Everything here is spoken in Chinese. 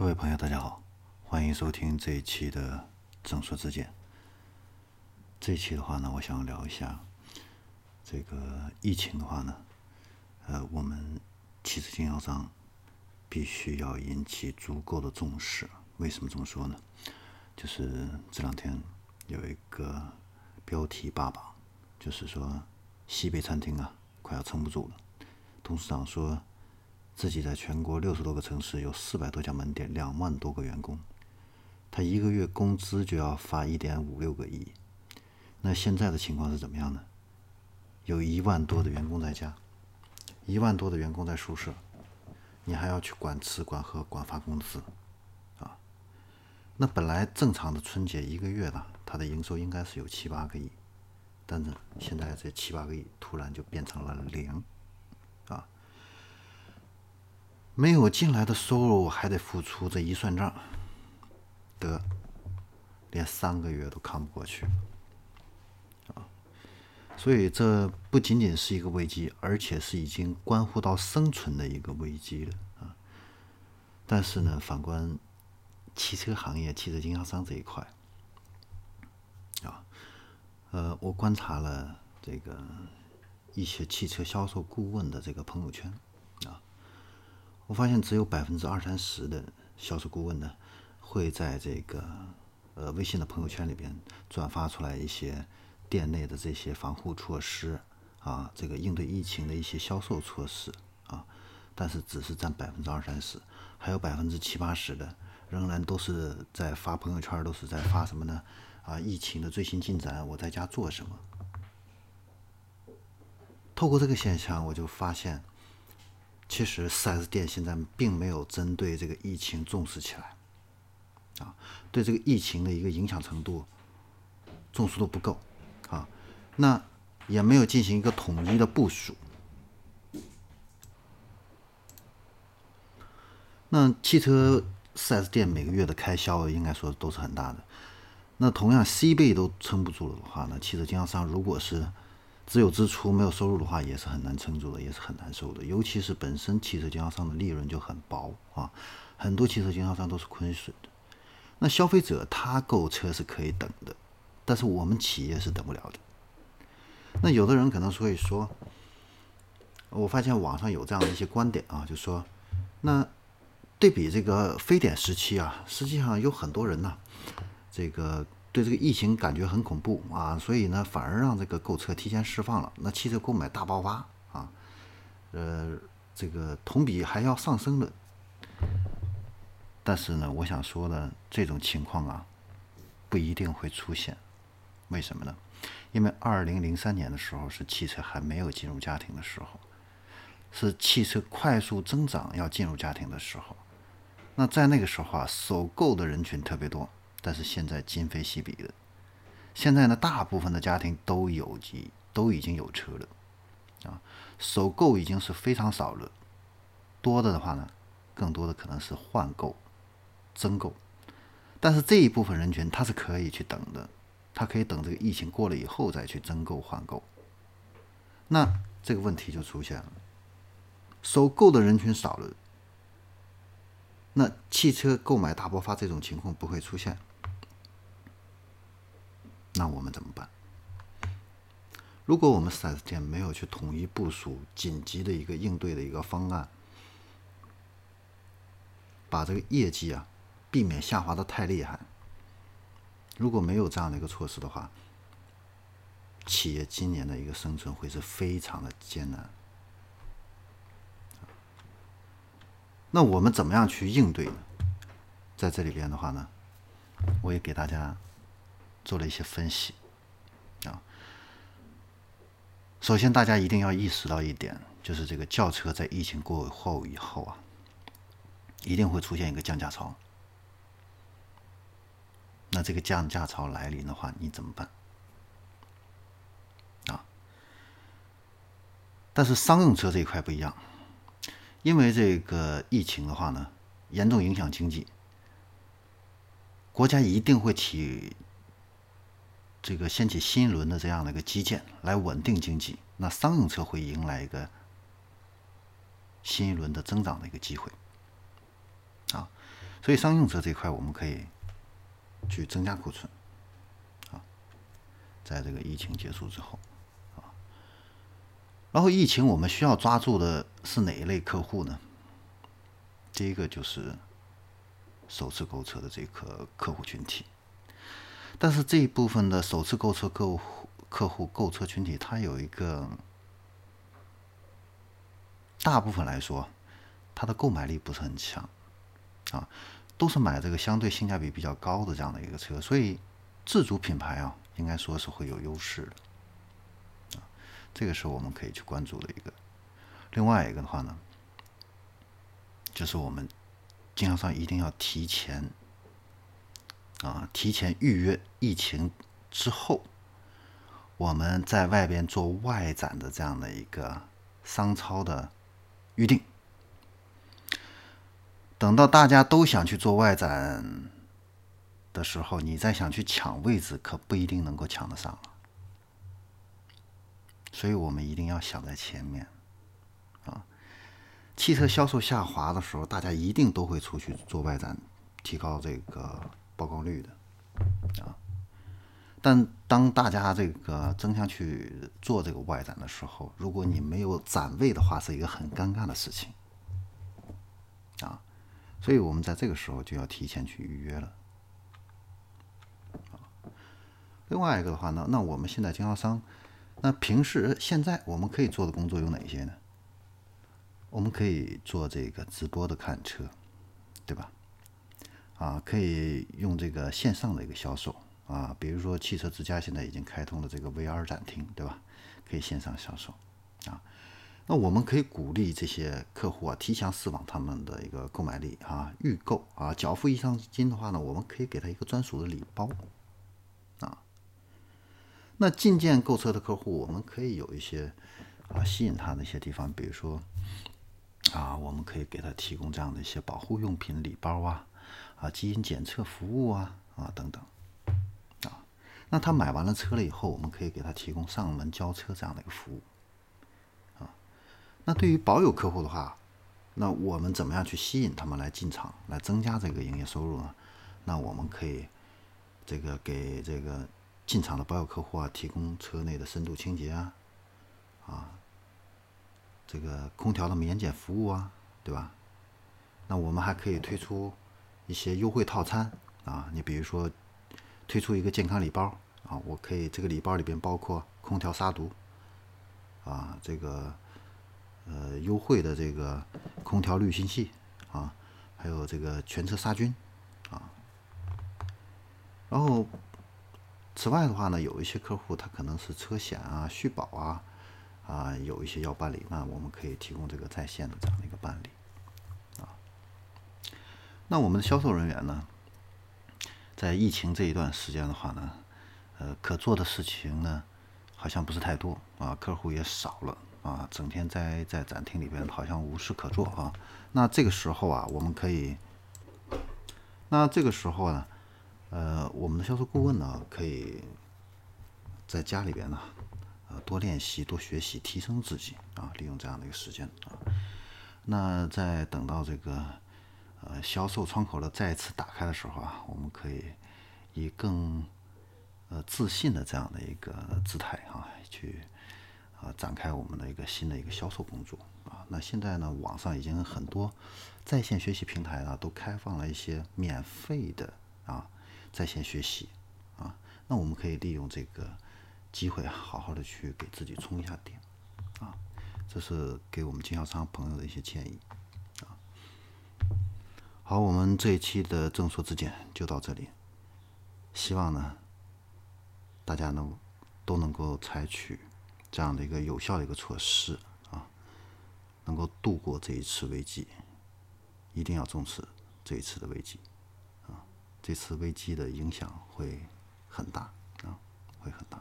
各位朋友，大家好，欢迎收听这一期的《正说之见》。这一期的话呢，我想聊一下这个疫情的话呢，呃，我们汽车经销商必须要引起足够的重视。为什么这么说呢？就是这两天有一个标题霸榜，就是说西北餐厅啊快要撑不住了。董事长说。自己在全国六十多个城市有四百多家门店，两万多个员工，他一个月工资就要发一点五六个亿。那现在的情况是怎么样呢？有一万多的员工在家，一万多的员工在宿舍，你还要去管吃管喝管发工资，啊？那本来正常的春节一个月呢，它的营收应该是有七八个亿，但是现在这七八个亿突然就变成了零。啊没有进来的收入还得付出，这一算账，得连三个月都扛不过去啊！所以这不仅仅是一个危机，而且是已经关乎到生存的一个危机了啊！但是呢，反观汽车行业、汽车经销商这一块啊，呃，我观察了这个一些汽车销售顾问的这个朋友圈。我发现只有百分之二三十的销售顾问呢，会在这个呃微信的朋友圈里边转发出来一些店内的这些防护措施啊，这个应对疫情的一些销售措施啊，但是只是占百分之二三十，还有百分之七八十的仍然都是在发朋友圈，都是在发什么呢？啊，疫情的最新进展，我在家做什么？透过这个现象，我就发现。其实四 S 店现在并没有针对这个疫情重视起来，啊，对这个疫情的一个影响程度重视度不够，啊，那也没有进行一个统一的部署。那汽车四 S 店每个月的开销应该说都是很大的。那同样 C 倍都撑不住了的话呢，汽车经销商如果是只有支出没有收入的话，也是很难撑住的，也是很难受的。尤其是本身汽车经销商的利润就很薄啊，很多汽车经销商都是亏损的。那消费者他购车是可以等的，但是我们企业是等不了的。那有的人可能会说，我发现网上有这样的一些观点啊，就说，那对比这个非典时期啊，实际上有很多人呢，这个。对这个疫情感觉很恐怖啊，所以呢，反而让这个购车提前释放了，那汽车购买大爆发啊，呃，这个同比还要上升的。但是呢，我想说的这种情况啊，不一定会出现。为什么呢？因为二零零三年的时候是汽车还没有进入家庭的时候，是汽车快速增长要进入家庭的时候。那在那个时候啊，首购的人群特别多。但是现在今非昔比了，现在呢，大部分的家庭都有机，都已经有车了，啊，首购已经是非常少了，多的的话呢，更多的可能是换购、增购，但是这一部分人群他是可以去等的，他可以等这个疫情过了以后再去增购换购，那这个问题就出现了，首购的人群少了，那汽车购买大爆发这种情况不会出现。那我们怎么办？如果我们四 S 店没有去统一部署紧急的一个应对的一个方案，把这个业绩啊避免下滑的太厉害，如果没有这样的一个措施的话，企业今年的一个生存会是非常的艰难。那我们怎么样去应对呢？在这里边的话呢，我也给大家。做了一些分析，啊，首先大家一定要意识到一点，就是这个轿车在疫情过后以后啊，一定会出现一个降价潮。那这个降价潮来临的话，你怎么办？啊，但是商用车这一块不一样，因为这个疫情的话呢，严重影响经济，国家一定会起。这个掀起新一轮的这样的一个基建来稳定经济，那商用车会迎来一个新一轮的增长的一个机会，啊，所以商用车这一块我们可以去增加库存，啊，在这个疫情结束之后，啊，然后疫情我们需要抓住的是哪一类客户呢？第一个就是首次购车的这个客户群体，但是这一部分的首次购车客户客户购车群体，它有一个大部分来说，它的购买力不是很强，啊，都是买这个相对性价比比较高的这样的一个车，所以自主品牌啊，应该说是会有优势的，啊，这个是我们可以去关注的一个。另外一个的话呢？就是我们经销商一定要提前啊，提前预约疫情之后，我们在外边做外展的这样的一个商超的预定。等到大家都想去做外展的时候，你再想去抢位置，可不一定能够抢得上了。所以我们一定要想在前面啊。汽车销售下滑的时候，大家一定都会出去做外展，提高这个曝光率的啊。但当大家这个争相去做这个外展的时候，如果你没有展位的话，是一个很尴尬的事情啊。所以我们在这个时候就要提前去预约了。另外一个的话呢，那我们现在经销商，那平时现在我们可以做的工作有哪些呢？我们可以做这个直播的看车，对吧？啊，可以用这个线上的一个销售啊，比如说汽车之家现在已经开通了这个 VR 展厅，对吧？可以线上销售啊。那我们可以鼓励这些客户啊，提前释放他们的一个购买力啊，预购啊，缴付意向金的话呢，我们可以给他一个专属的礼包啊。那进件购车的客户，我们可以有一些啊吸引他的一些地方，比如说。啊，我们可以给他提供这样的一些保护用品礼包啊，啊，基因检测服务啊，啊等等，啊，那他买完了车了以后，我们可以给他提供上门交车这样的一个服务，啊，那对于保有客户的话，那我们怎么样去吸引他们来进场，来增加这个营业收入呢？那我们可以这个给这个进场的保有客户啊，提供车内的深度清洁啊，啊。这个空调的免检服务啊，对吧？那我们还可以推出一些优惠套餐啊，你比如说推出一个健康礼包啊，我可以这个礼包里边包括空调杀毒啊，这个呃优惠的这个空调滤芯器啊，还有这个全车杀菌啊。然后此外的话呢，有一些客户他可能是车险啊、续保啊。啊，有一些要办理，那我们可以提供这个在线的这样的一个办理，那我们的销售人员呢，在疫情这一段时间的话呢，呃，可做的事情呢，好像不是太多啊，客户也少了啊，整天在在展厅里边好像无事可做啊。那这个时候啊，我们可以，那这个时候呢，呃，我们的销售顾问呢，可以在家里边呢。呃，多练习，多学习，提升自己啊！利用这样的一个时间啊，那在等到这个呃销售窗口的再次打开的时候啊，我们可以以更呃自信的这样的一个姿态啊，去啊展开我们的一个新的一个销售工作啊。那现在呢，网上已经很多在线学习平台呢，都开放了一些免费的啊在线学习啊，那我们可以利用这个。机会，好好的去给自己充一下电，啊，这是给我们经销商朋友的一些建议，好，我们这一期的正说之见就到这里，希望呢，大家能都能够采取这样的一个有效的一个措施啊，能够度过这一次危机，一定要重视这一次的危机，啊，这次危机的影响会很大啊，会很大。